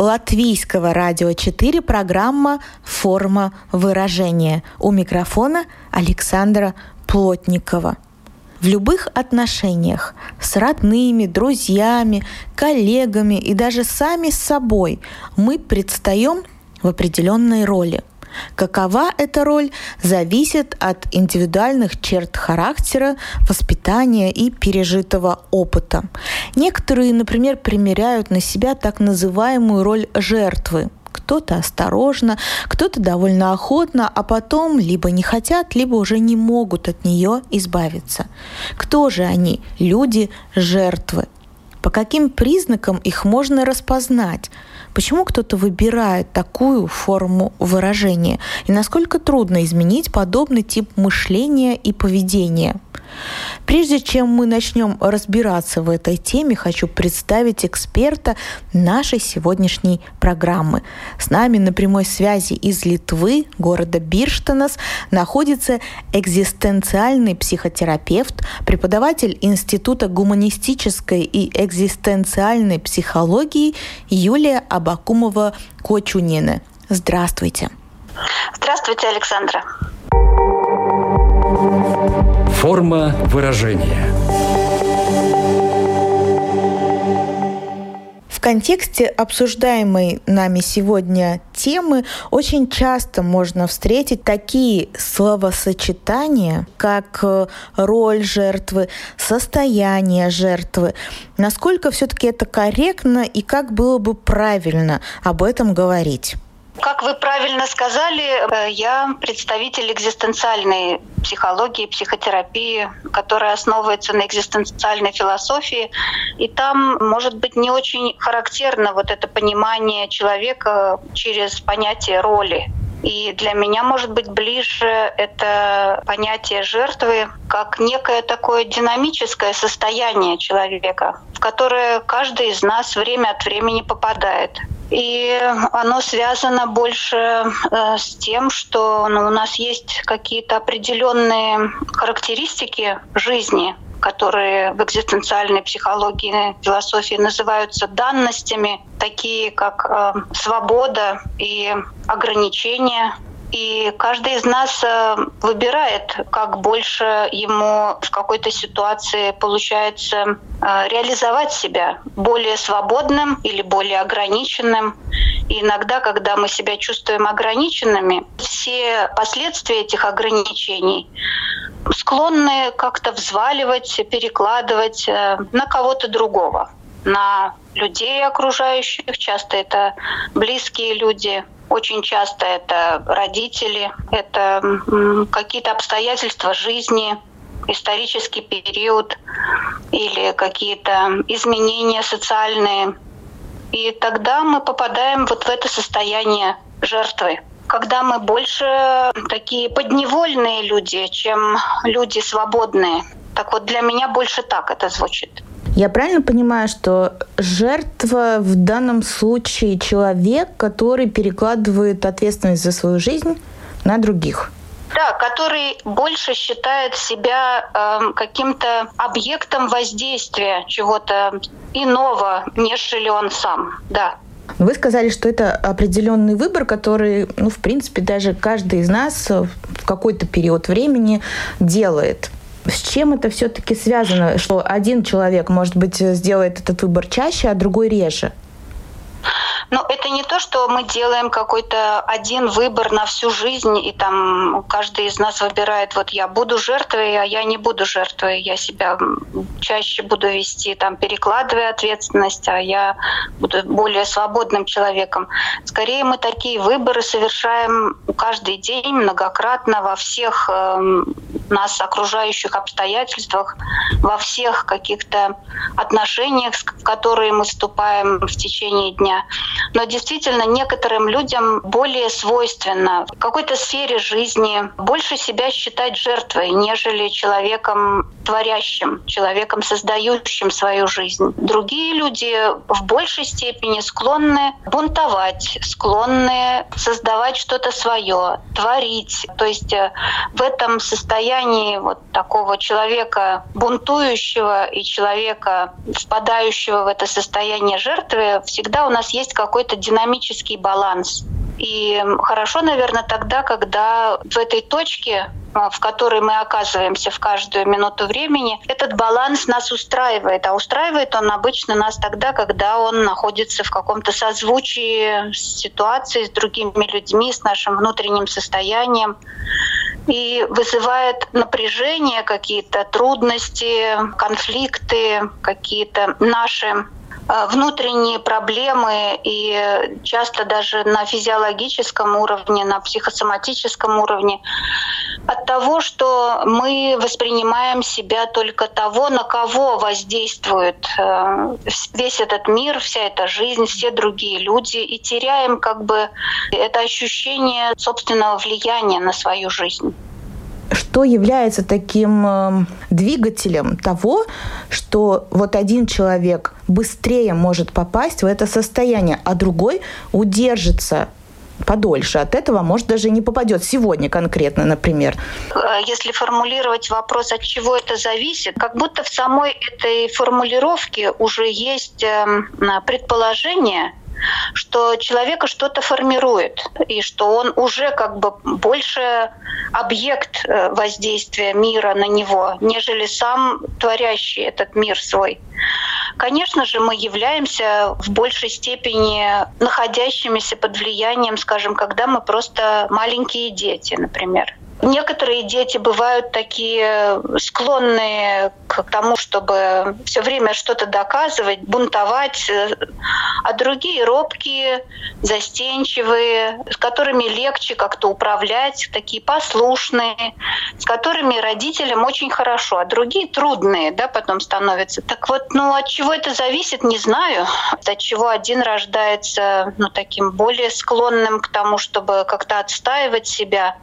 Латвийского радио 4 программа «Форма выражения». У микрофона Александра Плотникова. В любых отношениях с родными, друзьями, коллегами и даже сами с собой мы предстаем в определенной роли – Какова эта роль, зависит от индивидуальных черт характера, воспитания и пережитого опыта. Некоторые, например, примеряют на себя так называемую роль жертвы, кто-то осторожно, кто-то довольно охотно, а потом либо не хотят, либо уже не могут от нее избавиться. Кто же они? Люди, жертвы. По каким признакам их можно распознать? Почему кто-то выбирает такую форму выражения? И насколько трудно изменить подобный тип мышления и поведения? Прежде чем мы начнем разбираться в этой теме, хочу представить эксперта нашей сегодняшней программы. С нами на прямой связи из Литвы, города Бирштанас, находится экзистенциальный психотерапевт, преподаватель Института гуманистической и экзистенциальной психологии Юлия Абакумова-Кочунина. Здравствуйте. Здравствуйте, Александра. Форма выражения. В контексте обсуждаемой нами сегодня темы очень часто можно встретить такие словосочетания, как э, роль жертвы, состояние жертвы. Насколько все-таки это корректно и как было бы правильно об этом говорить? Как вы правильно сказали, э, я представитель экзистенциальной психологии, психотерапии, которая основывается на экзистенциальной философии. И там, может быть, не очень характерно вот это понимание человека через понятие роли. И для меня, может быть, ближе это понятие жертвы как некое такое динамическое состояние человека, в которое каждый из нас время от времени попадает. И оно связано больше э, с тем, что ну, у нас есть какие-то определенные характеристики жизни, которые в экзистенциальной психологии и философии называются данностями, такие как э, свобода и ограничения, и каждый из нас э, выбирает, как больше ему в какой-то ситуации получается э, реализовать себя более свободным или более ограниченным. И иногда, когда мы себя чувствуем ограниченными, все последствия этих ограничений склонны как-то взваливать, перекладывать э, на кого-то другого, на людей окружающих. Часто это близкие люди, очень часто это родители, это какие-то обстоятельства жизни, исторический период или какие-то изменения социальные. И тогда мы попадаем вот в это состояние жертвы когда мы больше такие подневольные люди, чем люди свободные. Так вот, для меня больше так это звучит. Я правильно понимаю, что жертва в данном случае человек, который перекладывает ответственность за свою жизнь на других? Да, который больше считает себя э, каким-то объектом воздействия чего-то иного, нежели он сам. Да. Вы сказали, что это определенный выбор, который, ну, в принципе, даже каждый из нас в какой-то период времени делает. С чем это все-таки связано, что один человек, может быть, сделает этот выбор чаще, а другой реже? Но это не то, что мы делаем какой-то один выбор на всю жизнь, и там каждый из нас выбирает, вот я буду жертвой, а я не буду жертвой, я себя чаще буду вести, там, перекладывая ответственность, а я буду более свободным человеком. Скорее мы такие выборы совершаем каждый день, многократно, во всех эм, нас окружающих обстоятельствах, во всех каких-то отношениях, в которые мы вступаем в течение дня. Но действительно некоторым людям более свойственно в какой-то сфере жизни больше себя считать жертвой, нежели человеком творящим, человеком создающим свою жизнь. Другие люди в большей степени склонны бунтовать, склонны создавать что-то свое, творить. То есть э, в этом состоянии вот такого человека бунтующего и человека, впадающего в это состояние жертвы, всегда у нас есть какой-то динамический баланс. И хорошо, наверное, тогда, когда в этой точке а, в которой мы оказываемся в каждую минуту времени, этот баланс нас устраивает. А устраивает он обычно нас тогда, когда он находится в каком-то созвучии с ситуацией, с другими людьми, с нашим внутренним состоянием и вызывает напряжение, какие-то трудности, конфликты, какие-то наши внутренние проблемы и часто даже на физиологическом уровне, на психосоматическом уровне. От того, что мы воспринимаем себя только того, на кого воздействует э, весь этот мир, вся эта жизнь, все другие люди, и теряем как бы это ощущение собственного влияния на свою жизнь что является таким э, двигателем того, что вот один человек быстрее может попасть в это состояние, а другой удержится подольше от этого, может, даже не попадет сегодня конкретно, например. Э, если формулировать вопрос, от чего это зависит, как будто в самой этой формулировке уже есть эм, предположение, что человека что-то формирует, и что он уже как бы больше объект э, воздействия мира на него, нежели сам творящий этот мир свой. Конечно же, мы являемся в большей степени находящимися под влиянием, скажем, когда мы просто маленькие дети, например. Некоторые дети бывают такие склонные к тому, чтобы все время что-то доказывать, бунтовать, а другие робкие, застенчивые, с которыми легче как-то управлять, такие послушные, с которыми родителям очень хорошо, а другие трудные, да, потом становятся. Так вот, ну, от чего это зависит, не знаю. От чего один рождается, ну, таким более склонным к тому, чтобы как-то отстаивать себя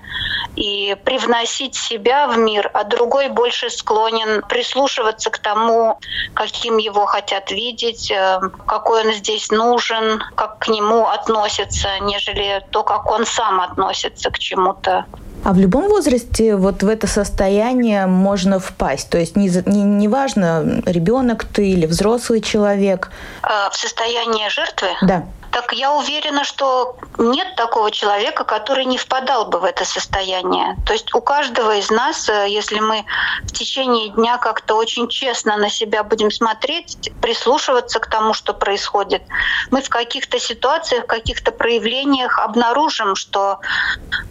и привносить себя в мир, а другой больше склонен прислушиваться к тому, каким его хотят видеть, э, какой он здесь нужен, как к нему относятся, нежели то, как он сам относится к чему-то. А в любом возрасте вот в это состояние можно впасть. То есть не, не, не важно, ребенок ты или взрослый человек. А, в состояние жертвы? Да так я уверена, что нет такого человека, который не впадал бы в это состояние. То есть у каждого из нас, э, если мы в течение дня как-то очень честно на себя будем смотреть, прислушиваться к тому, что происходит, мы в каких-то ситуациях, в каких-то проявлениях обнаружим, что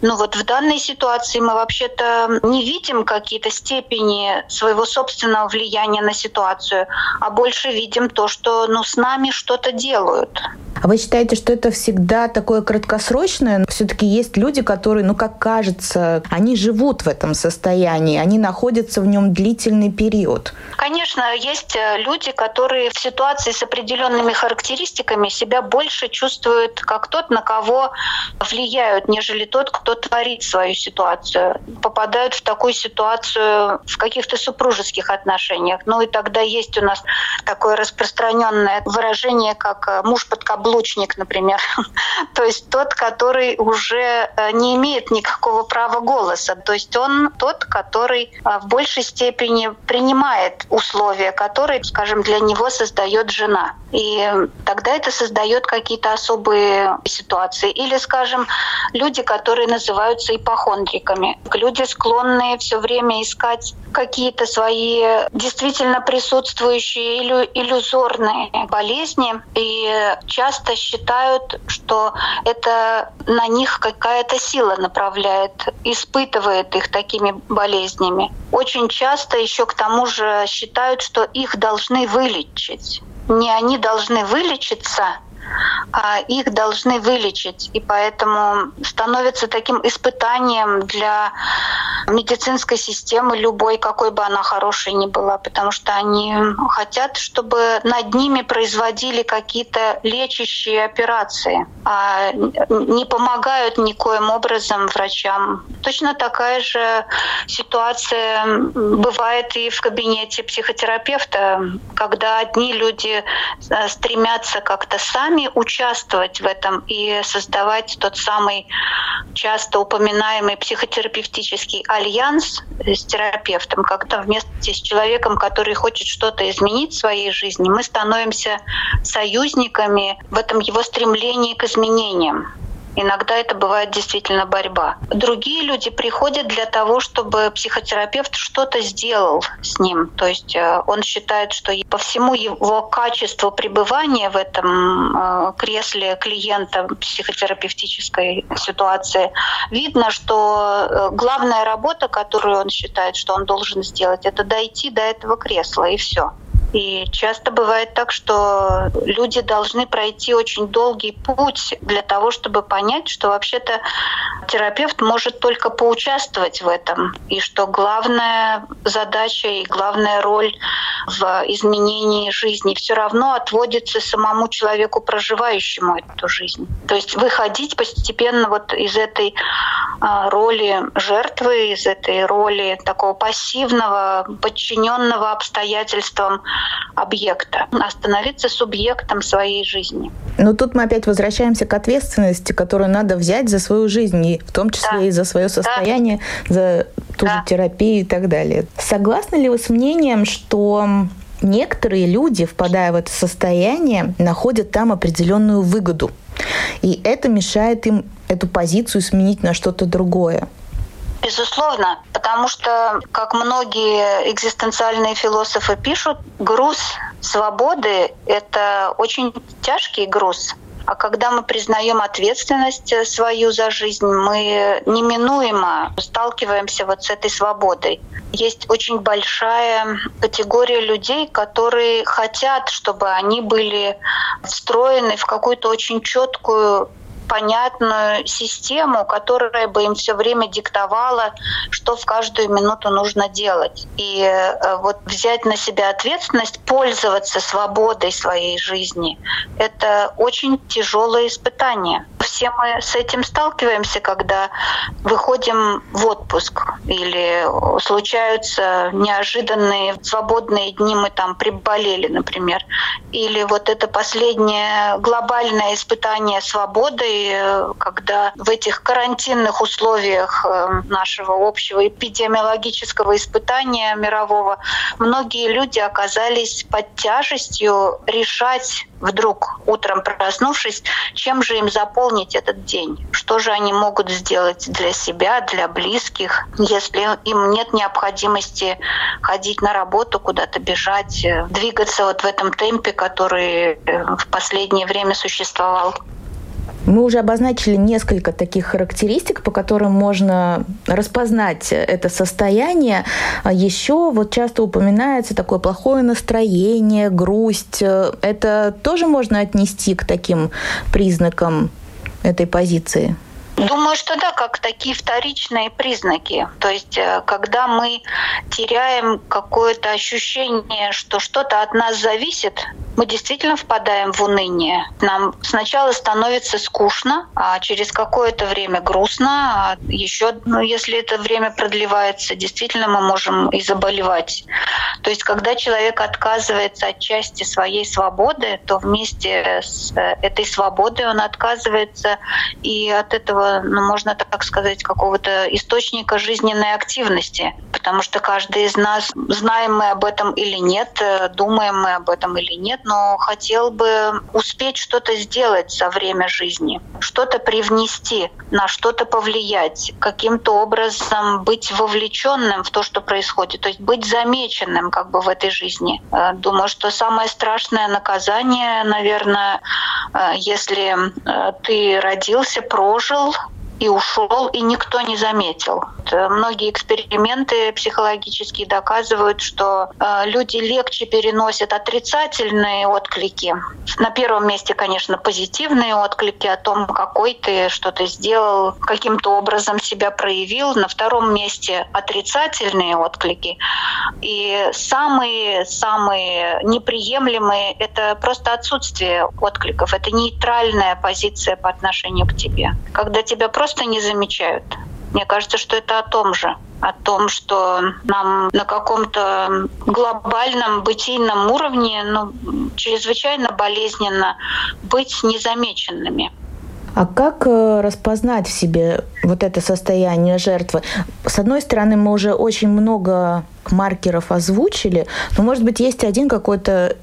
ну вот в данной ситуации мы вообще-то не видим какие-то степени своего собственного влияния на ситуацию, а больше видим то, что ну, с нами что-то делают. А вы считаете, что это всегда такое краткосрочное? Все-таки есть люди, которые, ну, как кажется, они живут в этом состоянии, они находятся в нем длительный период. Конечно, есть э, люди, которые в ситуации с определенными характеристиками себя больше чувствуют как тот, на кого влияют, нежели тот, кто творит свою ситуацию. Попадают в такую ситуацию в каких-то супружеских отношениях. Ну и тогда есть у нас такое распространенное выражение, как э, муж под каблучник, например. То есть тот, который уже э, не имеет никакого права голоса. То есть он тот, который э, в большей степени принимает условия, которые, скажем, для него создает жена. И тогда это создает какие-то особые ситуации. Или, скажем, люди, которые называются ипохондриками. Люди, склонные все время искать какие-то свои действительно присутствующие или иллюзорные болезни. И часто считают, что это на них какая-то сила направляет, испытывает их такими болезнями. Очень часто еще к тому же считают, что их должны вылечить. Не они должны вылечиться, их должны вылечить. И поэтому становится таким испытанием для медицинской системы любой, какой бы она хорошей ни была, потому что они хотят, чтобы над ними производили какие-то лечащие операции, а не помогают никоим образом врачам. Точно такая же ситуация бывает и в кабинете психотерапевта, когда одни люди э, стремятся как-то сами участвовать в этом и создавать тот самый часто упоминаемый психотерапевтический альянс с терапевтом, когда вместе с человеком, который хочет что-то изменить в своей жизни, мы становимся союзниками в этом его стремлении к изменениям. Иногда это бывает действительно борьба. Другие люди приходят для того, чтобы психотерапевт что-то сделал с ним. То есть э, он считает, что по всему его качеству пребывания в этом э, кресле клиента психотерапевтической ситуации видно, что э, главная работа, которую он считает, что он должен сделать, это дойти до этого кресла и все. И часто бывает так, что люди должны пройти очень долгий путь для того, чтобы понять, что вообще-то терапевт может только поучаствовать в этом, и что главная задача и главная роль в изменении жизни все равно отводится самому человеку, проживающему эту жизнь. То есть выходить постепенно вот из этой а, роли жертвы, из этой роли такого пассивного, подчиненного обстоятельствам объекта, а становиться субъектом своей жизни. Но тут мы опять возвращаемся к ответственности, которую надо взять за свою жизнь, и в том числе да. и за свое состояние, да. за ту да. же терапию и так далее. Согласны ли вы с мнением, что некоторые люди, впадая в это состояние, находят там определенную выгоду? И это мешает им эту позицию сменить на что-то другое. Безусловно, потому что, как многие экзистенциальные философы пишут, груз свободы — это очень тяжкий груз. А когда мы признаем ответственность свою за жизнь, мы неминуемо сталкиваемся вот с этой свободой. Есть очень большая категория людей, которые хотят, чтобы они были встроены в какую-то очень четкую понятную систему, которая бы им все время диктовала, что в каждую минуту нужно делать. И э, вот взять на себя ответственность, пользоваться свободой своей жизни, это очень тяжелое испытание. Все мы с этим сталкиваемся, когда выходим в отпуск или случаются неожиданные свободные дни, мы там приболели, например. Или вот это последнее глобальное испытание свободы когда в этих карантинных условиях э, нашего общего эпидемиологического испытания мирового многие люди оказались под тяжестью решать вдруг утром проснувшись, чем же им заполнить этот день? Что же они могут сделать для себя, для близких, если им нет необходимости ходить на работу, куда-то бежать, э, двигаться вот в этом темпе, который э, в последнее время существовал? Мы уже обозначили несколько таких характеристик, по которым можно распознать это состояние. А Еще вот часто упоминается такое плохое настроение, грусть. Это тоже можно отнести к таким признакам этой позиции? Думаю, что да, как такие вторичные признаки. То есть, э, когда мы теряем какое-то ощущение, что что-то от нас зависит, мы действительно впадаем в уныние. Нам сначала становится скучно, а через какое-то время грустно, а еще, ну, если это время продлевается, действительно мы можем и заболевать. То есть, когда человек отказывается от части своей свободы, то вместе с э, этой свободой он отказывается и от этого ну, можно так сказать, какого-то источника жизненной активности. Потому что каждый из нас, знаем мы об этом или нет, э, думаем мы об этом или нет, но хотел бы успеть что-то сделать за время жизни, что-то привнести, на что-то повлиять, каким-то образом быть вовлеченным в то, что происходит, то есть быть замеченным как бы в этой жизни. Э, думаю, что самое страшное наказание, наверное, э, если ты родился, прожил, и ушел, и никто не заметил. Многие эксперименты психологические доказывают, что э, люди легче переносят отрицательные отклики. На первом месте, конечно, позитивные отклики о том, какой ты, что ты сделал, каким-то образом себя проявил. На втором месте отрицательные отклики. И самые-самые неприемлемые — это просто отсутствие откликов. Это нейтральная позиция по отношению к тебе. Когда тебя просто просто не замечают. Мне кажется, что это о том же о том, что нам на каком-то глобальном бытийном уровне ну, чрезвычайно болезненно быть незамеченными. А как э, распознать в себе вот это состояние жертвы? С одной стороны, мы уже очень много маркеров озвучили, но, может быть, есть один какой-то,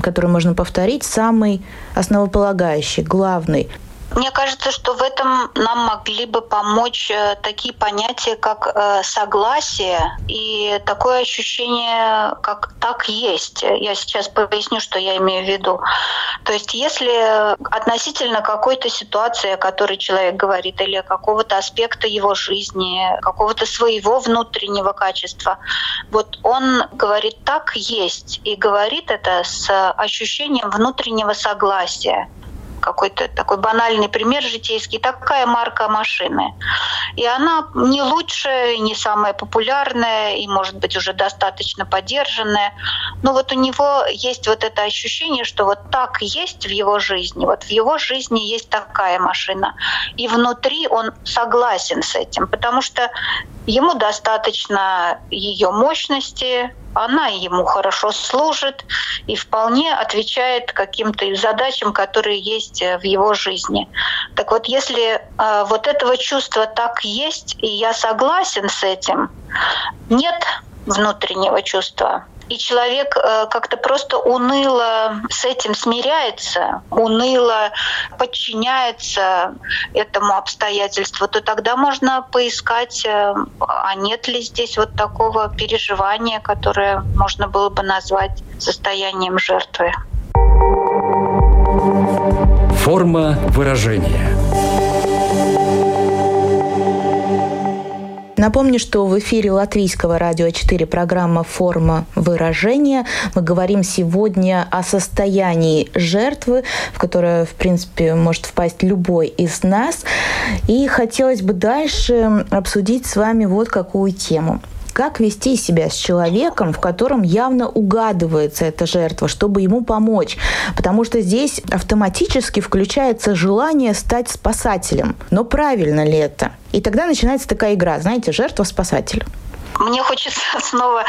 который можно повторить, самый основополагающий, главный – мне кажется, что в этом нам могли бы помочь э, такие понятия, как э, согласие и такое ощущение, как так есть. Я сейчас поясню, что я имею в виду. То есть если относительно какой-то ситуации, о которой человек говорит, или какого-то аспекта его жизни, какого-то своего внутреннего качества, вот он говорит так есть и говорит это с ощущением внутреннего согласия какой-то такой банальный пример житейский, такая марка машины. И она не лучшая, не самая популярная, и, может быть, уже достаточно поддержанная. Но вот у него есть вот это ощущение, что вот так есть в его жизни, вот в его жизни есть такая машина. И внутри он согласен с этим, потому что ему достаточно ее мощности, она ему хорошо служит и вполне отвечает каким-то задачам, которые есть э, в его жизни. Так вот, если э, вот этого чувства так есть, и я согласен с этим, нет внутреннего чувства, и человек э, как-то просто уныло с этим смиряется, уныло подчиняется этому обстоятельству, то тогда можно поискать, э, а нет ли здесь вот такого переживания, которое можно было бы назвать состоянием жертвы. Форма выражения – Напомню, что в эфире Латвийского радио 4 программа «Форма выражения». Мы говорим сегодня о состоянии жертвы, в которое, в принципе, может впасть любой из нас. И хотелось бы дальше обсудить с вами вот какую тему – как вести себя с человеком, в котором явно угадывается эта жертва, чтобы ему помочь. Потому что здесь автоматически включается желание стать спасателем. Но правильно ли это? И тогда начинается такая игра, знаете, жертва-спасатель. Мне хочется снова, э,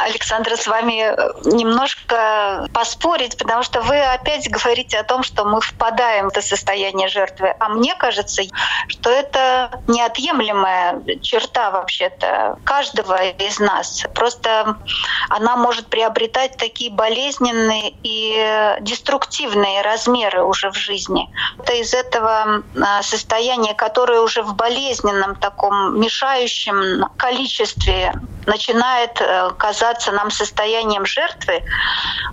Александра, с вами э, немножко поспорить, потому что вы опять говорите о том, что мы впадаем в это состояние жертвы. А мне кажется, что это неотъемлемая черта вообще-то каждого из нас. Просто она может приобретать такие болезненные и деструктивные размеры уже в жизни. Это из этого э, состояния, которое уже в болезненном таком мешающем количестве Yeah. Начинает э, казаться нам состоянием жертвы,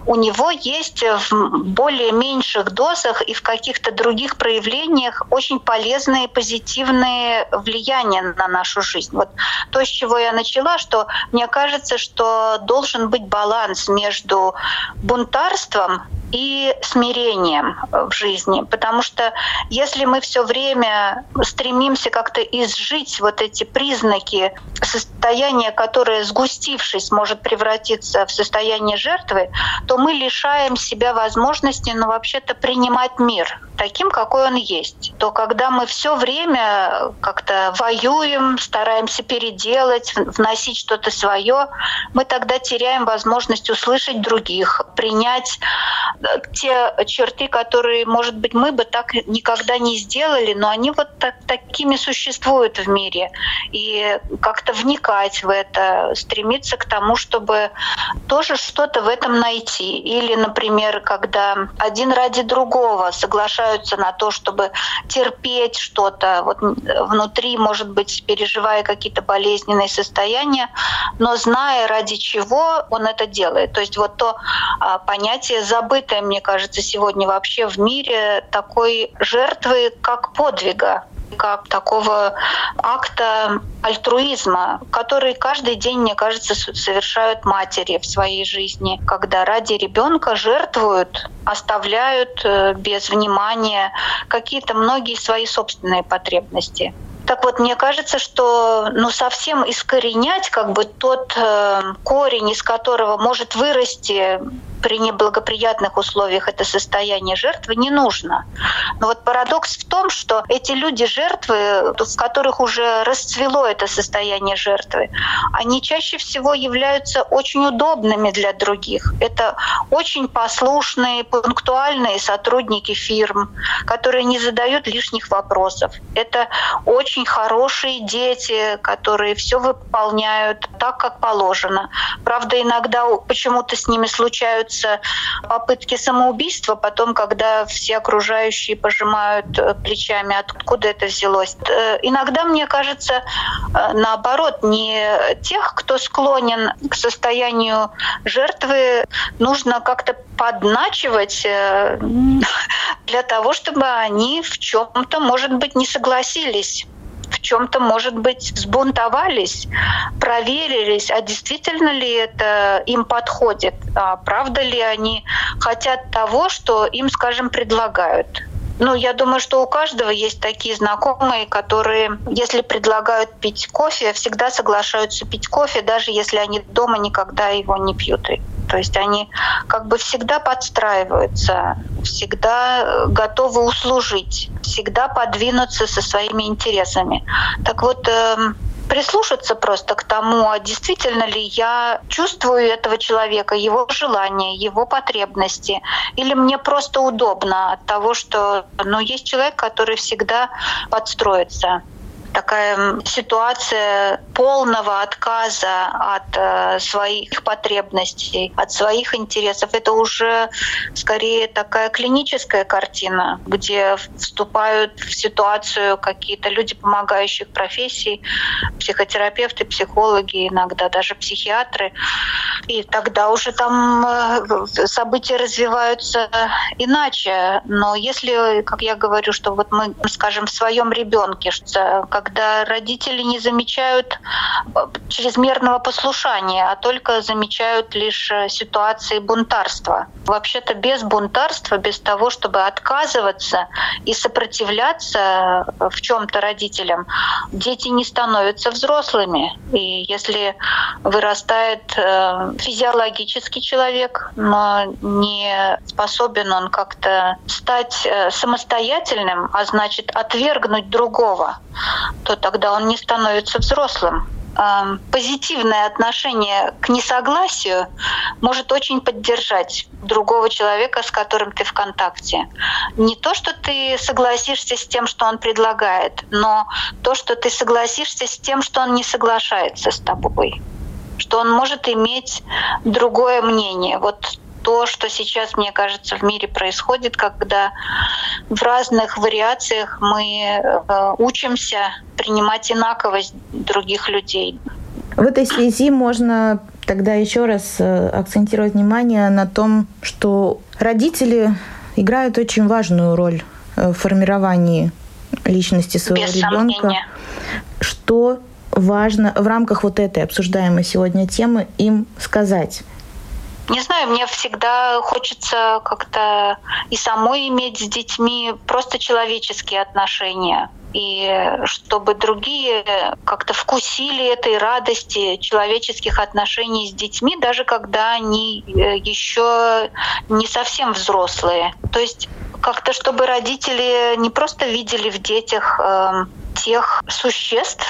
у него есть в более меньших дозах и в каких-то других проявлениях очень полезные позитивные влияния на нашу жизнь. Вот то, с чего я начала, что мне кажется, что должен быть баланс между бунтарством и смирением в жизни. Потому что если мы все время стремимся как-то изжить вот эти признаки состояния, которое, сгустившись, может превратиться в состояние жертвы, то мы лишаем себя возможности, ну, вообще-то принимать мир таким, какой он есть. То когда мы все время как-то воюем, стараемся переделать, вносить что-то свое, мы тогда теряем возможность услышать других, принять те черты, которые, может быть, мы бы так никогда не сделали, но они вот так, такими существуют в мире. И как-то вникать в это, стремиться к тому, чтобы тоже что-то в этом найти. Или, например, когда один ради другого соглашаются на то, чтобы терпеть что-то вот внутри, может быть, переживая какие-то болезненные состояния, но зная ради чего он это делает. То есть вот то а, понятие принятое, мне кажется, сегодня вообще в мире такой жертвы как подвига как такого акта альтруизма, который каждый день, мне кажется, совершают матери в своей жизни, когда ради ребенка жертвуют, оставляют э, без внимания какие-то многие свои собственные потребности. Так вот, мне кажется, что ну, совсем искоренять как бы тот э, корень, из которого может вырасти при неблагоприятных условиях это состояние жертвы не нужно. Но вот парадокс в том, что эти люди жертвы, в которых уже расцвело это состояние жертвы, они чаще всего являются очень удобными для других. Это очень послушные, пунктуальные сотрудники фирм, которые не задают лишних вопросов. Это очень хорошие дети, которые все выполняют так, как положено. Правда, иногда почему-то с ними случаются случаются попытки самоубийства, потом, когда все окружающие пожимают э, плечами, откуда это взялось. Э, иногда, мне кажется, э, наоборот, не тех, кто склонен к состоянию жертвы, нужно как-то подначивать для того, чтобы они в чем-то, может быть, не согласились чем-то, может быть, взбунтовались, проверились, а действительно ли это им подходит, а правда ли они хотят того, что им, скажем, предлагают. Ну, я думаю, что у каждого есть такие знакомые, которые, если предлагают пить кофе, всегда соглашаются пить кофе, даже если они дома никогда его не пьют. То есть они как бы всегда подстраиваются, всегда готовы услужить, всегда подвинуться со своими интересами. Так вот, эм, прислушаться просто к тому, а действительно ли я чувствую этого человека, его желания, его потребности, или мне просто удобно от того, что ну, есть человек, который всегда подстроится такая ситуация полного отказа от э, своих потребностей, от своих интересов. Это уже скорее такая клиническая картина, где вступают в ситуацию какие-то люди помогающих профессий, психотерапевты, психологи, иногда даже психиатры. И тогда уже там э, события развиваются иначе. Но если, как я говорю, что вот мы, скажем, в своем ребенке, как когда родители не замечают э, чрезмерного послушания, а только замечают лишь э, ситуации бунтарства. Вообще-то без бунтарства, без того, чтобы отказываться и сопротивляться э, в чем-то родителям, дети не становятся взрослыми. И если вырастает физиологический человек, но не способен он как-то стать самостоятельным, а значит отвергнуть другого, то тогда он не становится взрослым. Позитивное отношение к несогласию может очень поддержать другого человека, с которым ты в контакте. Не то, что ты согласишься с тем, что он предлагает, но то, что ты согласишься с тем, что он не соглашается с тобой что он может иметь другое мнение. Вот то, что сейчас, мне кажется, в мире происходит, когда в разных вариациях мы э, учимся принимать инаковость других людей. В этой связи можно тогда еще раз э, акцентировать внимание на том, что родители играют очень важную роль э, в формировании личности своего Без ребенка. Сомнения. Что важно в рамках вот этой обсуждаемой сегодня темы им сказать? Не знаю, мне всегда хочется как-то и самой иметь с детьми просто человеческие отношения и чтобы другие как-то вкусили этой радости человеческих отношений с детьми, даже когда они э, еще не совсем взрослые. То есть как-то, чтобы родители не просто видели в детях э, тех существ,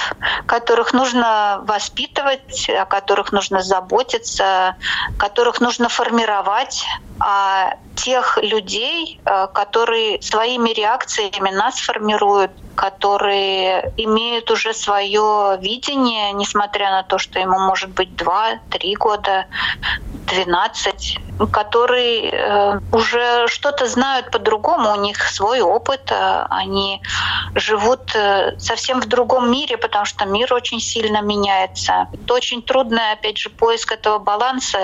которых нужно воспитывать, о которых нужно заботиться, которых нужно формировать, а тех людей, э, которые своими реакциями нас формируют, которые имеют уже свое видение, несмотря на то, что ему может быть 2-3 года, 12 которые э, уже что-то знают по-другому, у них свой опыт, э, они живут э, совсем в другом мире, потому что мир очень сильно меняется. Это очень трудный, опять же, поиск этого баланса,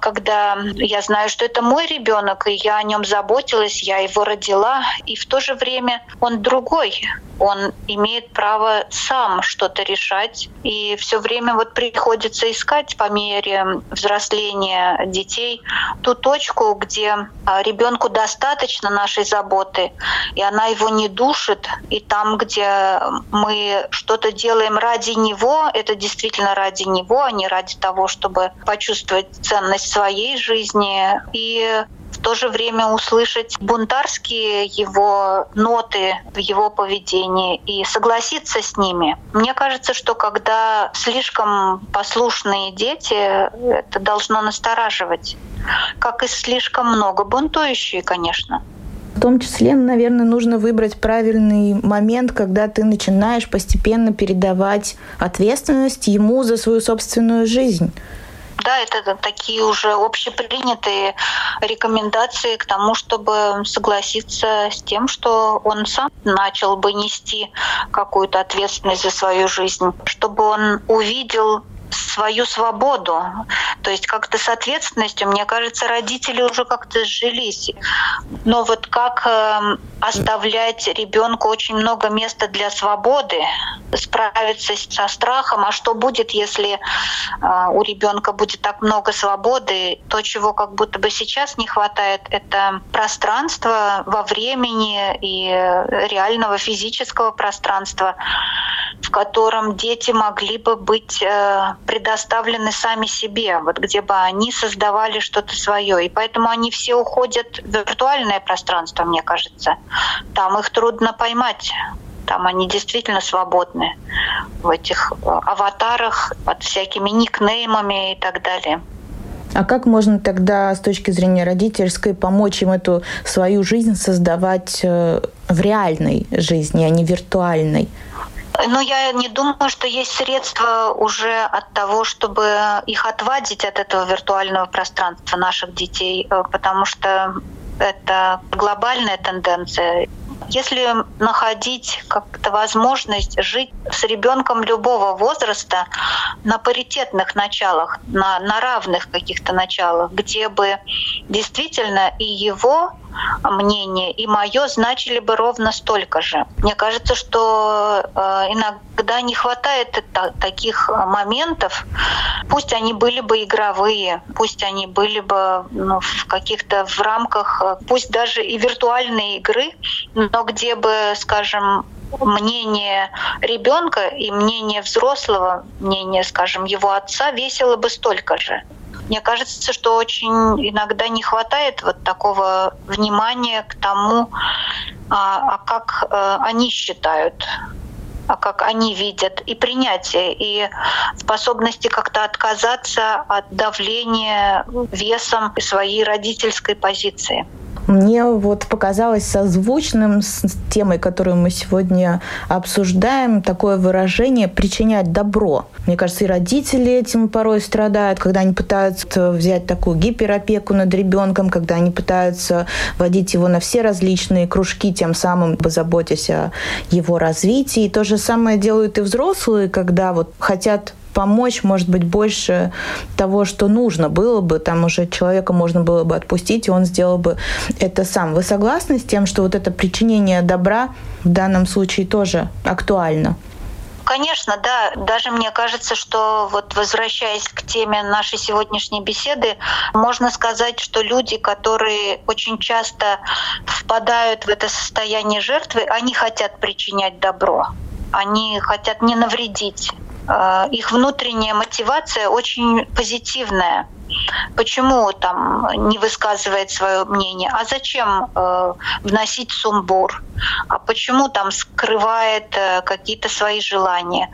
когда я знаю, что это мой ребенок, и я о нем заботилась, я его родила, и в то же время он другой, он имеет право сам что-то решать. И все время вот приходится искать по мере взросления детей ту точку, где а, ребенку достаточно нашей заботы, и она его не душит. И там, где мы что-то делаем ради него, это действительно ради него, а не ради того, чтобы почувствовать ценность своей жизни. И в то же время услышать бунтарские его ноты в его поведении и согласиться с ними. Мне кажется, что когда слишком послушные дети, это должно настораживать. Как и слишком много бунтующие, конечно. В том числе, наверное, нужно выбрать правильный момент, когда ты начинаешь постепенно передавать ответственность ему за свою собственную жизнь. Да, это такие уже общепринятые рекомендации к тому, чтобы согласиться с тем, что он сам начал бы нести какую-то ответственность за свою жизнь, чтобы он увидел свою свободу. То есть как-то с ответственностью, мне кажется, родители уже как-то сжились. Но вот как э, оставлять ребенку очень много места для свободы, справиться со страхом, а что будет, если э, у ребенка будет так много свободы, то, чего как будто бы сейчас не хватает, это пространство во времени и реального физического пространства, в котором дети могли бы быть э, предоставлены сами себе, вот где бы они создавали что-то свое. И поэтому они все уходят в виртуальное пространство, мне кажется. Там их трудно поймать. Там они действительно свободны в этих э, аватарах под всякими никнеймами и так далее. А как можно тогда с точки зрения родительской помочь им эту свою жизнь создавать э, в реальной жизни, а не виртуальной? Но я не думаю, что есть средства уже от того, чтобы их отвадить от этого виртуального пространства наших детей, э, потому что это глобальная тенденция. Если находить как-то возможность жить с ребенком любого возраста на паритетных началах, на, на равных каких-то началах, где бы действительно и его мнение и мое значили бы ровно столько же. Мне кажется, что э, иногда не хватает таких моментов. Пусть они были бы игровые, пусть они были бы ну, в каких-то в рамках, э, пусть даже и виртуальной игры, но где бы, скажем, мнение ребенка и мнение взрослого, мнение, скажем, его отца весило бы столько же. Мне кажется, что очень иногда не хватает вот такого внимания к тому, а, а как а, они считают а как они видят, и принятие, и способности как-то отказаться от давления весом своей родительской позиции мне вот показалось созвучным с темой, которую мы сегодня обсуждаем, такое выражение «причинять добро». Мне кажется, и родители этим порой страдают, когда они пытаются взять такую гиперопеку над ребенком, когда они пытаются водить его на все различные кружки, тем самым заботясь о его развитии. И то же самое делают и взрослые, когда вот хотят помочь, может быть, больше того, что нужно было бы. Там уже человека можно было бы отпустить, и он сделал бы это сам. Вы согласны с тем, что вот это причинение добра в данном случае тоже актуально? Конечно, да. Даже мне кажется, что вот возвращаясь к теме нашей сегодняшней беседы, можно сказать, что люди, которые очень часто впадают в это состояние жертвы, они хотят причинять добро. Они хотят не навредить их внутренняя мотивация очень позитивная. Почему там не высказывает свое мнение? А зачем э, вносить сумбур? А почему там скрывает э, какие-то свои желания?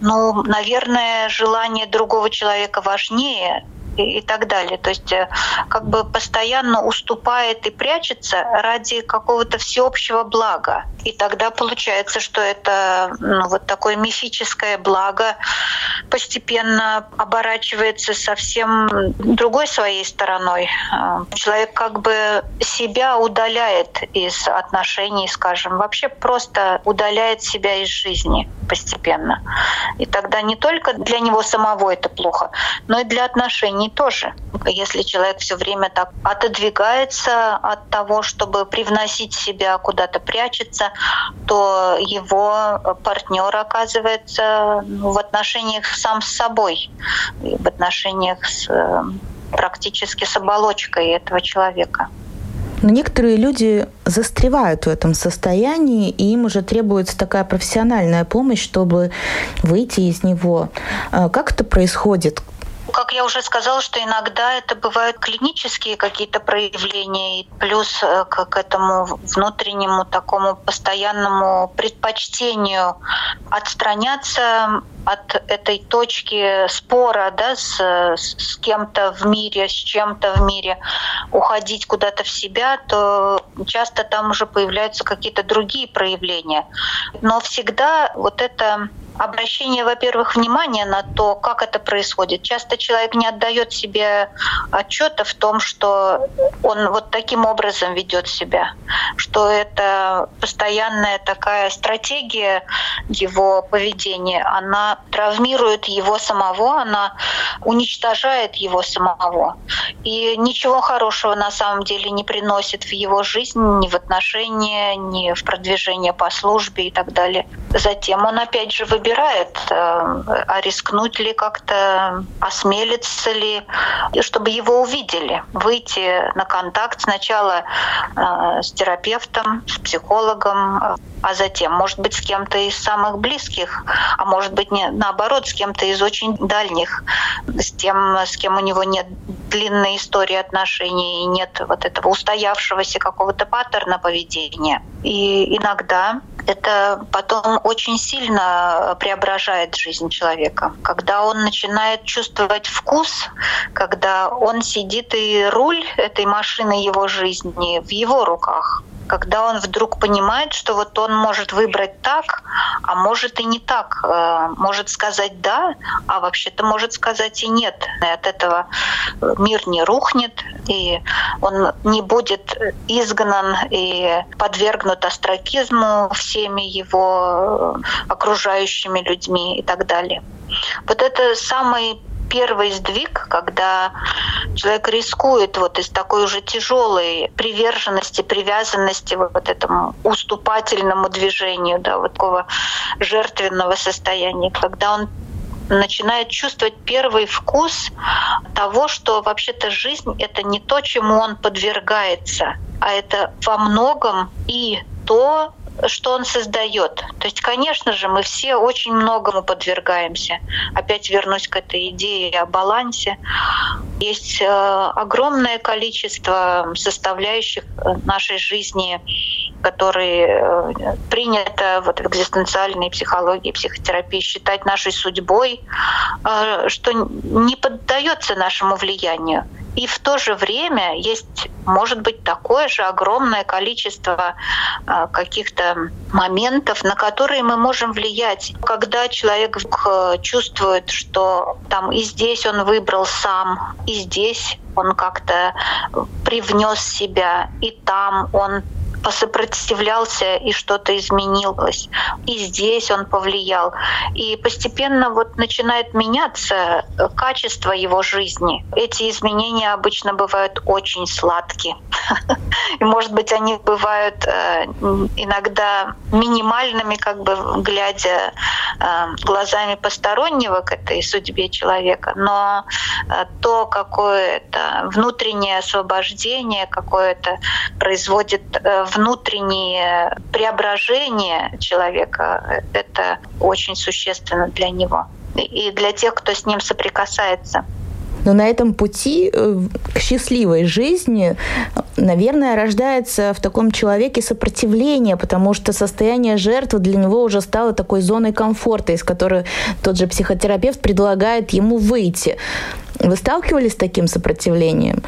Ну, наверное, желание другого человека важнее и, и так далее. То есть э, как бы постоянно уступает и прячется ради какого-то всеобщего блага. И тогда получается, что это ну, вот такое мифическое благо постепенно оборачивается совсем другой своей стороной. Э, человек как бы себя удаляет из отношений, скажем, вообще просто удаляет себя из жизни постепенно. И тогда не только для него самого это плохо, но и для отношений тоже. Если человек все время так отодвигается от того, чтобы привносить себя куда-то прячется, то его партнер оказывается ну, в отношениях сам с собой, в отношениях с э, практически с оболочкой этого человека. Но некоторые люди застревают в этом состоянии, и им уже требуется такая профессиональная помощь, чтобы выйти из него. А как это происходит? Как я уже сказала, что иногда это бывают клинические какие-то проявления, и плюс э, к, к этому внутреннему такому постоянному предпочтению отстраняться от этой точки спора да, с, с кем-то в мире, с чем-то в мире, уходить куда-то в себя, то часто там уже появляются какие-то другие проявления. Но всегда вот это обращение, во-первых, внимания на то, как это происходит. Часто человек не отдает себе отчета в том, что он вот таким образом ведет себя, что это постоянная такая стратегия его поведения, она травмирует его самого, она уничтожает его самого. И ничего хорошего на самом деле не приносит в его жизнь, ни в отношения, ни в продвижение по службе и так далее. Затем он опять же выбирает выбирает, э, а рискнуть ли как-то, осмелится ли, чтобы его увидели, выйти на контакт сначала э, с терапевтом, с психологом, а затем, может быть, с кем-то из самых близких, а может быть, не, наоборот, с кем-то из очень дальних, с тем, с кем у него нет длинной истории отношений нет вот этого устоявшегося какого-то паттерна поведения. И иногда это потом очень сильно преображает жизнь человека. Когда он начинает чувствовать вкус, когда он сидит и руль этой машины его жизни в его руках, когда он вдруг понимает, что вот он может выбрать так, а может и не так, э, может сказать да, а вообще-то может сказать и нет. И от этого мир не рухнет, и он не будет изгнан и подвергнут астракизму всеми его окружающими людьми и так далее. Вот это самый первый сдвиг, когда человек рискует вот из такой уже тяжелой приверженности, привязанности вот этому уступательному движению, да, вот такого жертвенного состояния, когда он начинает чувствовать первый вкус того, что вообще-то жизнь — это не то, чему он подвергается, а это во многом и то, что он создает. То есть, конечно же, мы все очень многому подвергаемся. Опять вернусь к этой идее о балансе. Есть э, огромное количество составляющих э, нашей жизни, которые э, принято вот в экзистенциальной психологии, психотерапии считать нашей судьбой, что не поддается нашему влиянию. И в то же время есть, может быть, такое же огромное количество а, каких-то моментов, на которые мы можем влиять. Когда человек э, чувствует, что там и здесь он выбрал сам, и здесь он как-то привнес себя, и там он посопротивлялся и что-то изменилось. И здесь он повлиял. И постепенно вот начинает меняться качество его жизни. Эти изменения обычно бывают очень сладкие. И, может быть, они бывают э, иногда минимальными, как бы глядя э, глазами постороннего к этой судьбе человека. Но э, то, какое это внутреннее освобождение, какое-то производит внутреннее преображение человека, это очень существенно для него и для тех, кто с ним соприкасается. Но на этом пути э, к счастливой жизни, наверное, рождается в таком человеке сопротивление, потому что состояние жертвы для него уже стало такой зоной комфорта, из которой тот же психотерапевт предлагает ему выйти. Вы сталкивались с таким сопротивлением?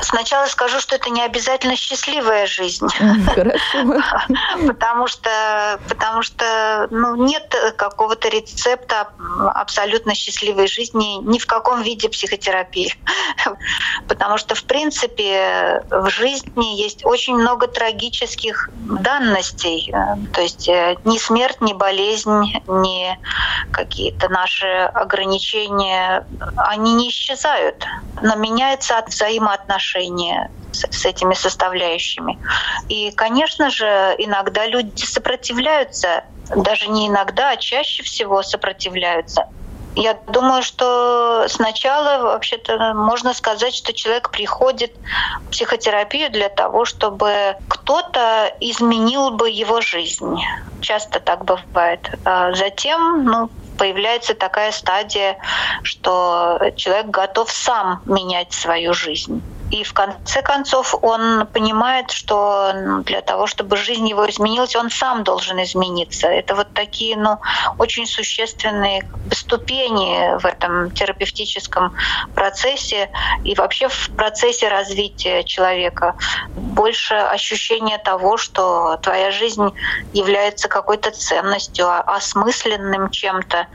Сначала скажу, что это не обязательно счастливая жизнь. Потому что, потому что ну, нет какого-то рецепта абсолютно счастливой жизни ни в каком виде психотерапии. Потому что, в принципе, в жизни есть очень много трагических данностей. То есть э, ни смерть, ни болезнь, ни какие-то наши ограничения, они не исчезают. Но меняется взаимоотношения отношения с, с этими составляющими. И, конечно же, иногда люди сопротивляются, даже не иногда, а чаще всего сопротивляются. Я думаю, что сначала вообще-то можно сказать, что человек приходит в психотерапию для того, чтобы кто-то изменил бы его жизнь. Часто так бывает. А затем, ну, появляется такая стадия, что человек готов сам менять свою жизнь. И в конце концов он понимает, что ну, для того, чтобы жизнь его изменилась, он сам должен измениться. Это вот такие ну, очень существенные ступени в этом терапевтическом процессе и вообще в процессе развития человека. Больше ощущение того, что твоя жизнь является какой-то ценностью, а, осмысленным чем-то,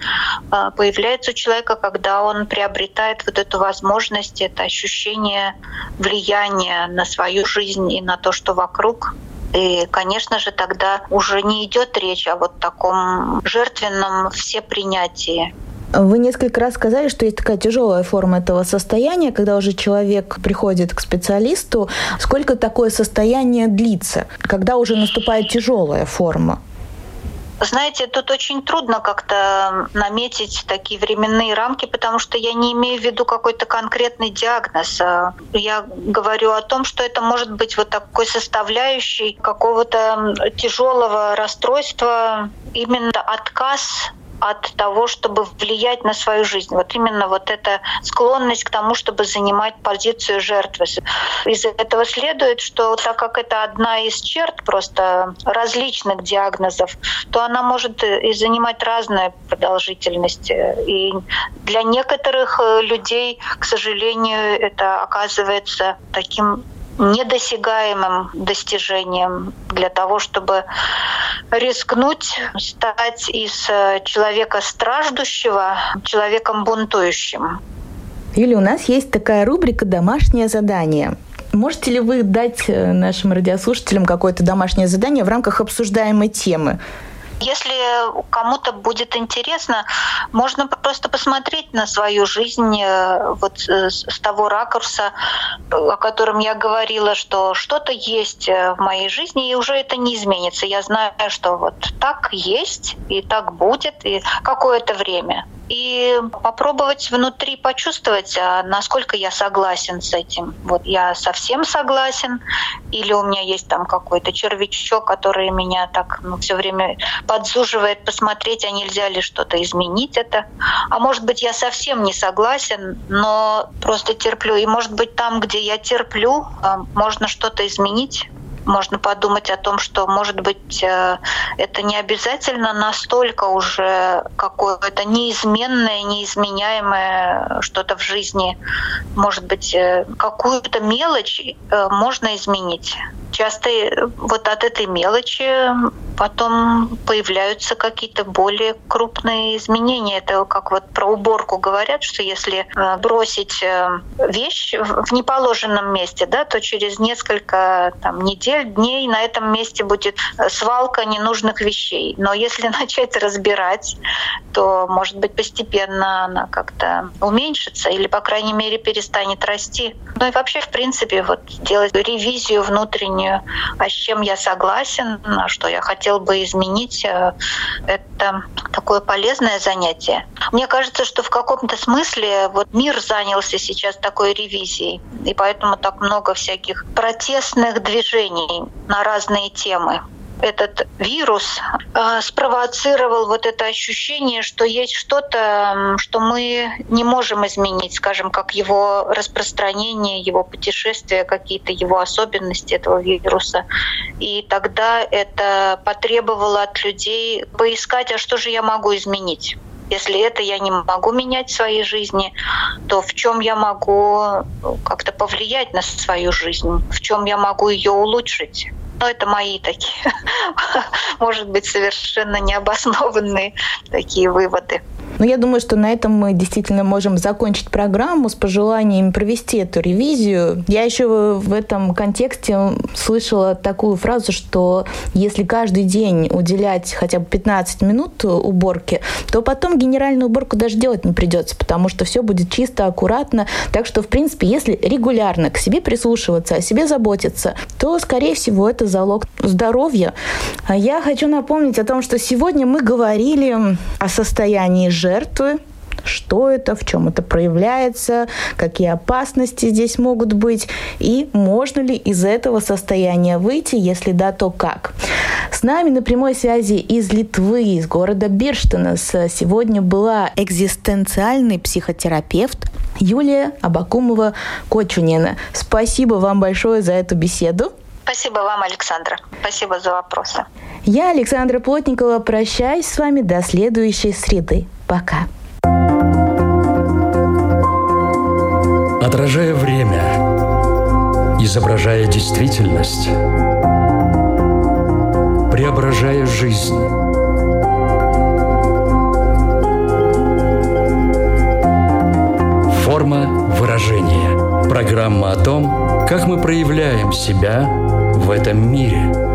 а, появляется у человека, когда он приобретает вот эту возможность, это ощущение влияние на свою жизнь и на то, что вокруг. И, конечно же, тогда уже не идет речь о вот таком жертвенном всепринятии. Вы несколько раз сказали, что есть такая тяжелая форма этого состояния, когда уже человек приходит к специалисту. Сколько такое состояние длится, когда уже наступает тяжелая форма? Знаете, тут очень трудно как-то наметить такие временные рамки, потому что я не имею в виду какой-то конкретный диагноз. А я говорю о том, что это может быть вот такой составляющей какого-то тяжелого расстройства, именно отказ от того, чтобы влиять на свою жизнь. Вот именно вот эта склонность к тому, чтобы занимать позицию жертвы. Из этого следует, что так как это одна из черт просто различных диагнозов, то она может и занимать разную продолжительность. И для некоторых э, людей, к сожалению, это оказывается таким недосягаемым достижением для того, чтобы рискнуть стать из э, человека страждущего человеком бунтующим. Или у нас есть такая рубрика «Домашнее задание». Можете ли вы дать э, нашим радиослушателям какое-то домашнее задание в рамках обсуждаемой темы? Если кому-то будет интересно, можно просто посмотреть на свою жизнь э, вот э, с того ракурса, о котором я говорила, что что-то есть э, в моей жизни, и уже это не изменится. Я знаю, что вот так есть, и так будет, и какое-то время и попробовать внутри почувствовать, а насколько я согласен с этим. Вот я совсем согласен, или у меня есть там какой-то червячок, который меня так ну, все время подзуживает посмотреть, а нельзя ли что-то изменить это. А может быть, я совсем не согласен, но просто терплю. И может быть, там, где я терплю, а, можно что-то изменить можно подумать о том, что, может быть, э, это не обязательно настолько уже какое-то неизменное, неизменяемое что-то в жизни. Может быть, э, какую-то мелочь э, можно изменить. Часто вот от этой мелочи потом появляются какие-то более крупные изменения. Это как вот про уборку говорят, что если бросить вещь в неположенном месте, да, то через несколько там, недель дней на этом месте будет э, свалка ненужных вещей. Но если начать разбирать, то, может быть, постепенно она как-то уменьшится или, по крайней мере, перестанет расти. Ну и вообще, в принципе, вот делать ревизию внутреннюю, а с чем я согласен, а что я хотел бы изменить, э, это такое полезное занятие. Мне кажется, что в каком-то смысле вот мир занялся сейчас такой ревизией, и поэтому так много всяких протестных движений на разные темы этот вирус э, спровоцировал вот это ощущение, что есть что-то, что мы не можем изменить, скажем, как его распространение, его путешествия, какие-то его особенности этого вируса. И тогда это потребовало от людей поискать, а что же я могу изменить Если это я не могу менять в своей жизни, то в чем я могу как-то повлиять на свою жизнь, в чем я могу ее улучшить? Но это мои такие, может быть, совершенно необоснованные такие выводы. Но я думаю, что на этом мы действительно можем закончить программу с пожеланием провести эту ревизию. Я еще в этом контексте слышала такую фразу, что если каждый день уделять хотя бы 15 минут уборке, то потом генеральную уборку даже делать не придется, потому что все будет чисто, аккуратно. Так что, в принципе, если регулярно к себе прислушиваться, о себе заботиться, то, скорее всего, это залог здоровья. А я хочу напомнить о том, что сегодня мы говорили о состоянии жертвы, что это, в чем это проявляется, какие опасности здесь могут быть и можно ли из этого состояния выйти, если да, то как. С нами на прямой связи из Литвы, из города Бирштенас сегодня была экзистенциальный психотерапевт Юлия Абакумова-Кочунина. Спасибо вам большое за эту беседу. Спасибо вам, Александра. Спасибо за вопросы. Я, Александра Плотникова, прощаюсь с вами до следующей среды. Пока. Отражая время, изображая действительность, преображая жизнь. Форма выражения. Программа о том, как мы проявляем себя в этом мире –